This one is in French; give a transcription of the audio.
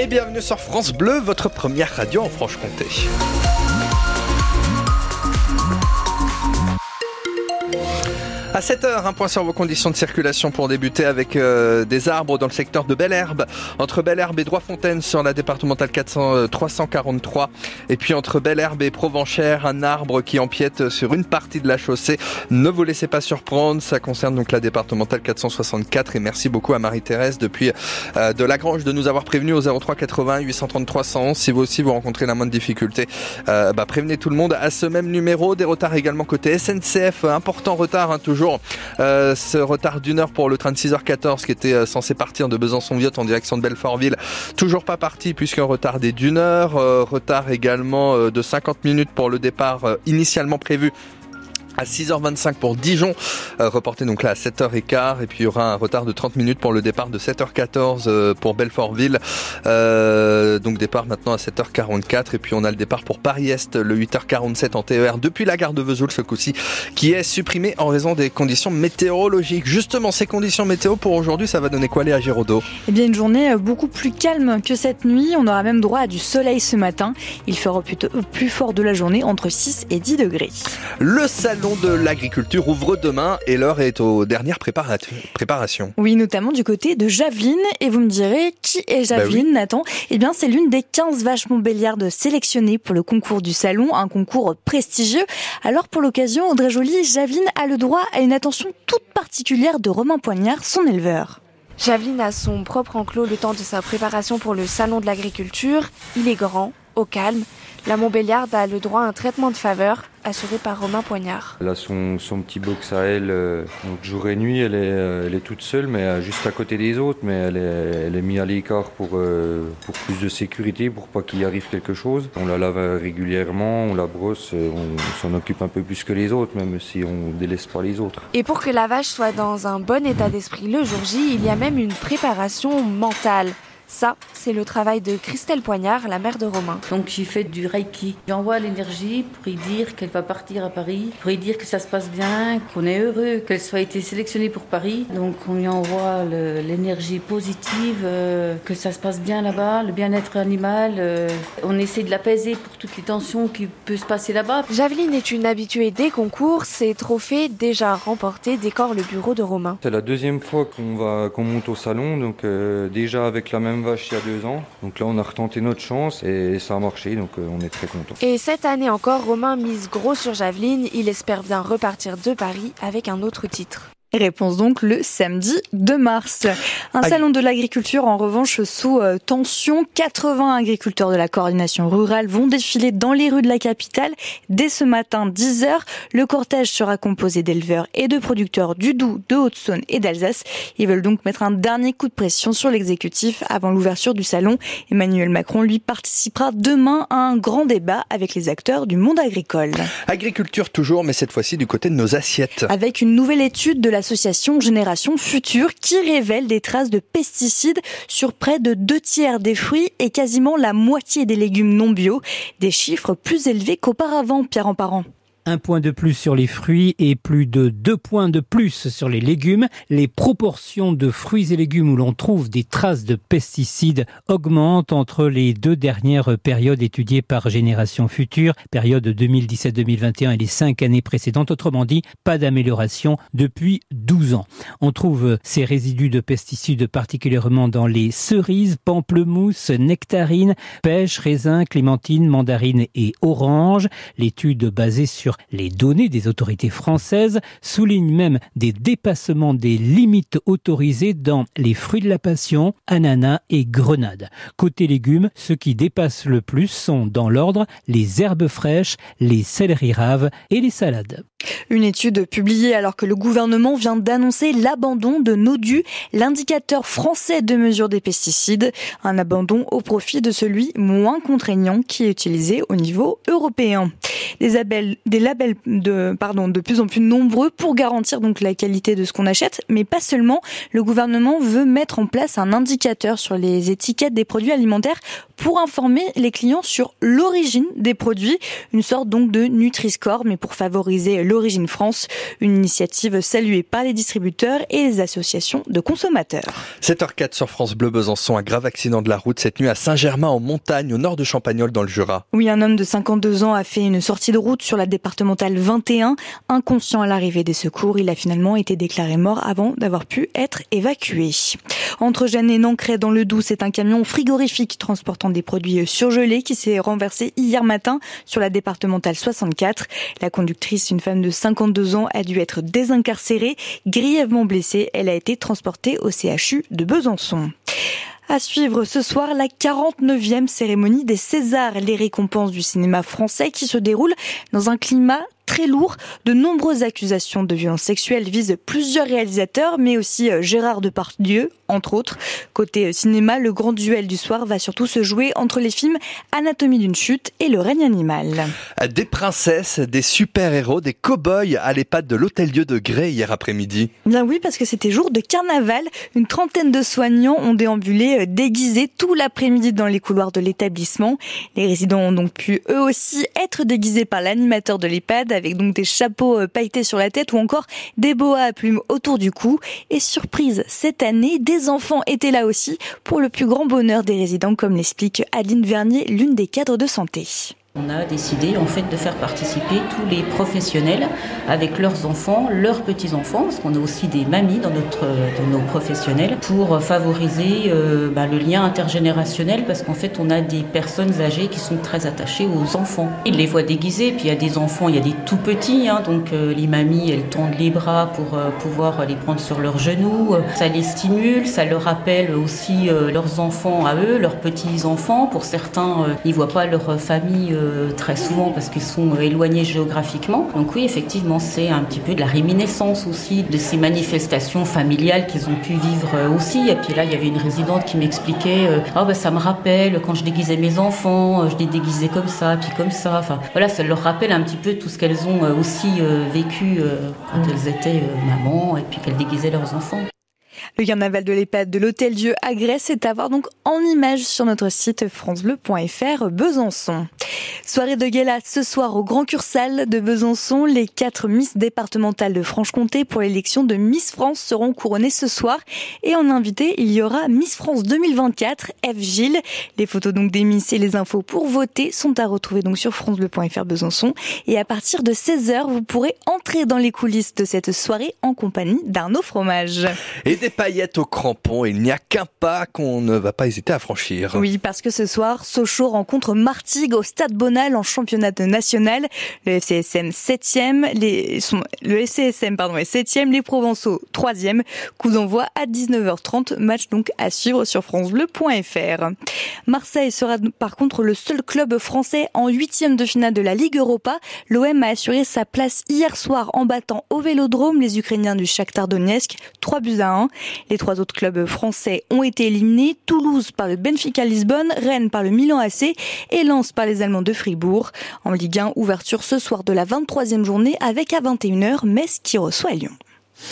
Et bienvenue sur France Bleu, votre première radio en Franche-Comté. À 7h, un point sur vos conditions de circulation pour débuter avec euh, des arbres dans le secteur de Belle-Herbe. Entre Belle-Herbe et Droit-Fontaine sur la départementale 400, 343. Euh, et puis entre Belle-Herbe et Provenchère, un arbre qui empiète sur une partie de la chaussée. Ne vous laissez pas surprendre, ça concerne donc la départementale 464. Et merci beaucoup à Marie-Thérèse depuis euh, de Lagrange de nous avoir prévenu au 03 80 833 111. Si vous aussi vous rencontrez la moindre difficulté, bah, prévenez tout le monde à ce même numéro. Des retards également côté SNCF, important retard hein, toujours euh, ce retard d'une heure pour le train de 6h14 qui était euh, censé partir de Besançon-Viotte en direction de Belfortville. Toujours pas parti puisqu'un retard des d'une heure. Euh, retard également de 50 minutes pour le départ initialement prévu à 6h25 pour Dijon, euh, reporté donc là à 7h15 et puis il y aura un retard de 30 minutes pour le départ de 7h14 euh, pour Belfortville. Euh, donc départ maintenant à 7h44 et puis on a le départ pour Paris-Est le 8h47 en TER depuis la gare de Vesoul ce coup-ci qui est supprimé en raison des conditions météorologiques. Justement ces conditions météo pour aujourd'hui ça va donner quoi les à Giraudot? Eh bien une journée beaucoup plus calme que cette nuit. On aura même droit à du soleil ce matin. Il fera plutôt plus fort de la journée entre 6 et 10 degrés. Le salon de l'agriculture ouvre demain et l'heure est aux dernières préparations. Oui, notamment du côté de Javeline. Et vous me direz, qui est bah Javeline, Nathan? Eh bien, c'est l'une des 15 vaches montbéliardes sélectionnées pour le concours du salon, un concours prestigieux. Alors, pour l'occasion, Audrey Joly, Javeline a le droit à une attention toute particulière de Romain Poignard, son éleveur. Javeline a son propre enclos le temps de sa préparation pour le salon de l'agriculture. Il est grand, au calme. La Montbéliarde a le droit à un traitement de faveur assuré par Romain Poignard. Elle a son, son petit box à elle, euh, donc jour et nuit, elle est, euh, elle est toute seule, mais euh, juste à côté des autres, mais elle est, elle est mise à l'écart pour, pour plus de sécurité, pour pas qu'il arrive quelque chose. On la lave régulièrement, on la brosse, on s'en occupe un peu plus que les autres, même si on délaisse pas les autres. Et pour que la vache soit dans un bon état d'esprit le jour J, il y a même une préparation mentale. Ça, c'est le travail de Christelle Poignard, la mère de Romain. Donc j'y fais du Reiki. J'envoie l'énergie pour lui dire qu'elle va partir à Paris, pour lui dire que ça se passe bien, qu'on est heureux, qu'elle soit été sélectionnée pour Paris. Donc on lui envoie l'énergie positive, euh, que ça se passe bien là-bas, le bien-être animal. Euh, on essaie de l'apaiser pour toutes les tensions qui peuvent se passer là-bas. Javeline est une habituée des concours. Ses trophées déjà remportés décorent le bureau de Romain. C'est la deuxième fois qu'on monte au salon, donc euh, déjà avec la même vache il y a deux ans. Donc là, on a retenté notre chance et ça a marché, donc euh, on est très content. Et cette année encore, Romain mise gros sur Javeline. Il espère bien repartir de Paris avec un autre titre. Réponse donc le samedi 2 mars. Un salon de l'agriculture en revanche sous euh, tension. 80 agriculteurs de la coordination rurale vont défiler dans les rues de la capitale dès ce matin 10h. Le cortège sera composé d'éleveurs et de producteurs du Doubs, de Haute-Saône et d'Alsace. Ils veulent donc mettre un dernier coup de pression sur l'exécutif avant l'ouverture du salon. Emmanuel Macron lui participera demain à un grand débat avec les acteurs du monde agricole. Agriculture toujours, mais cette fois-ci du côté de nos assiettes. Avec une nouvelle étude de la l'association Génération Future qui révèle des traces de pesticides sur près de deux tiers des fruits et quasiment la moitié des légumes non bio, des chiffres plus élevés qu'auparavant, Pierre en parent un point de plus sur les fruits et plus de deux points de plus sur les légumes. Les proportions de fruits et légumes où l'on trouve des traces de pesticides augmentent entre les deux dernières périodes étudiées par Génération Future, période 2017-2021 et les cinq années précédentes. Autrement dit, pas d'amélioration depuis 12 ans. On trouve ces résidus de pesticides particulièrement dans les cerises, pamplemousses, nectarines, pêches, raisins, clémentines, mandarines et oranges. L'étude basée sur les données des autorités françaises soulignent même des dépassements des limites autorisées dans les fruits de la passion, ananas et grenades. Côté légumes, ceux qui dépassent le plus sont dans l'ordre les herbes fraîches, les céleris raves et les salades. Une étude publiée alors que le gouvernement vient d'annoncer l'abandon de NODU, l'indicateur français de mesure des pesticides, un abandon au profit de celui moins contraignant qui est utilisé au niveau européen. Labels de, pardon, de plus en plus nombreux pour garantir donc la qualité de ce qu'on achète, mais pas seulement. Le gouvernement veut mettre en place un indicateur sur les étiquettes des produits alimentaires pour informer les clients sur l'origine des produits, une sorte donc de Nutri-Score, mais pour favoriser l'origine France, une initiative saluée par les distributeurs et les associations de consommateurs. 7h04 sur France Bleu Besançon, un grave accident de la route cette nuit à Saint-Germain en montagne au nord de Champagnol dans le Jura. Oui, un homme de 52 ans a fait une sortie de route sur la départementale 21. Inconscient à l'arrivée des secours, il a finalement été déclaré mort avant d'avoir pu être évacué. Entre Gênes et Nancray dans le Doubs, c'est un camion frigorifique transportant des produits surgelés qui s'est renversé hier matin sur la départementale 64. La conductrice, une femme de 52 ans, a dû être désincarcérée, grièvement blessée. Elle a été transportée au CHU de Besançon. À suivre ce soir la 49e cérémonie des Césars, les récompenses du cinéma français qui se déroule dans un climat très lourd. De nombreuses accusations de violences sexuelles visent plusieurs réalisateurs, mais aussi euh, Gérard Depardieu, entre autres. Côté euh, cinéma, le grand duel du soir va surtout se jouer entre les films Anatomie d'une chute et Le règne animal. Des princesses, des super-héros, des cow-boys à l'EHPAD de l'Hôtel-Dieu de Grès hier après-midi. Bien oui, parce que c'était jour de carnaval. Une trentaine de soignants ont déambulé euh, déguisés tout l'après-midi dans les couloirs de l'établissement. Les résidents ont donc pu eux aussi être déguisés par l'animateur de l'EHPAD avec donc des chapeaux euh, pailletés sur la tête ou encore des boas à plumes autour du cou. Et surprise, cette année, des enfants étaient là aussi pour le plus grand bonheur des résidents, comme l'explique Aline Vernier, l'une des cadres de santé. On a décidé en fait de faire participer tous les professionnels avec leurs enfants, leurs petits-enfants, parce qu'on a aussi des mamies dans, notre, dans nos professionnels, pour favoriser euh, bah, le lien intergénérationnel, parce qu'en fait on a des personnes âgées qui sont très attachées aux enfants. Ils les voient déguisés, puis il y a des enfants, il y a des tout petits, hein, donc euh, les mamies elles tendent les bras pour euh, pouvoir les prendre sur leurs genoux, ça les stimule, ça leur rappelle aussi leurs enfants à eux, leurs petits-enfants. Pour certains, ils voient pas leur famille euh, très souvent parce qu'ils sont éloignés géographiquement. Donc oui, effectivement, c'est un petit peu de la réminiscence aussi de ces manifestations familiales qu'ils ont pu vivre euh, aussi. Et puis là, il y avait une résidente qui m'expliquait, euh, ah bah ça me rappelle quand je déguisais mes enfants, je les déguisais comme ça, puis comme ça. Enfin voilà, ça leur rappelle un petit peu tout ce qu'elles ont aussi vécu quand elles étaient mamans et puis qu'elles déguisaient leurs enfants. Le carnaval de l'EHPAD de l'Hôtel Dieu à Grèce est à voir donc en image sur notre site francebleu.fr Besançon. Soirée de gala ce soir au Grand Cursal de Besançon. Les quatre Miss départementales de Franche-Comté pour l'élection de Miss France seront couronnées ce soir. Et en invité, il y aura Miss France 2024, F. Gilles. Les photos donc des Miss et les infos pour voter sont à retrouver donc sur francebleu.fr Besançon. Et à partir de 16h, vous pourrez entrer dans les coulisses de cette soirée en compagnie d'Arnaud Fromage. Des paillettes au crampon, il n'y a qu'un pas qu'on ne va pas hésiter à franchir. Oui, parce que ce soir, Sochaux rencontre Martigues au Stade Bonal en championnat national. Le FCSM 7e, les, le FCSM pardon, est 7e, les Provençaux 3e. Coup d'envoi à 19h30, match donc à suivre sur francebleu.fr. Marseille sera par contre le seul club français en huitième de finale de la Ligue Europa. L'OM a assuré sa place hier soir en battant au Vélodrome les Ukrainiens du Shakhtar Donetsk 3 buts à 1. Les trois autres clubs français ont été éliminés. Toulouse par le Benfica Lisbonne, Rennes par le Milan AC et Lens par les Allemands de Fribourg. En Ligue 1, ouverture ce soir de la 23e journée avec à 21h Metz qui reçoit Lyon.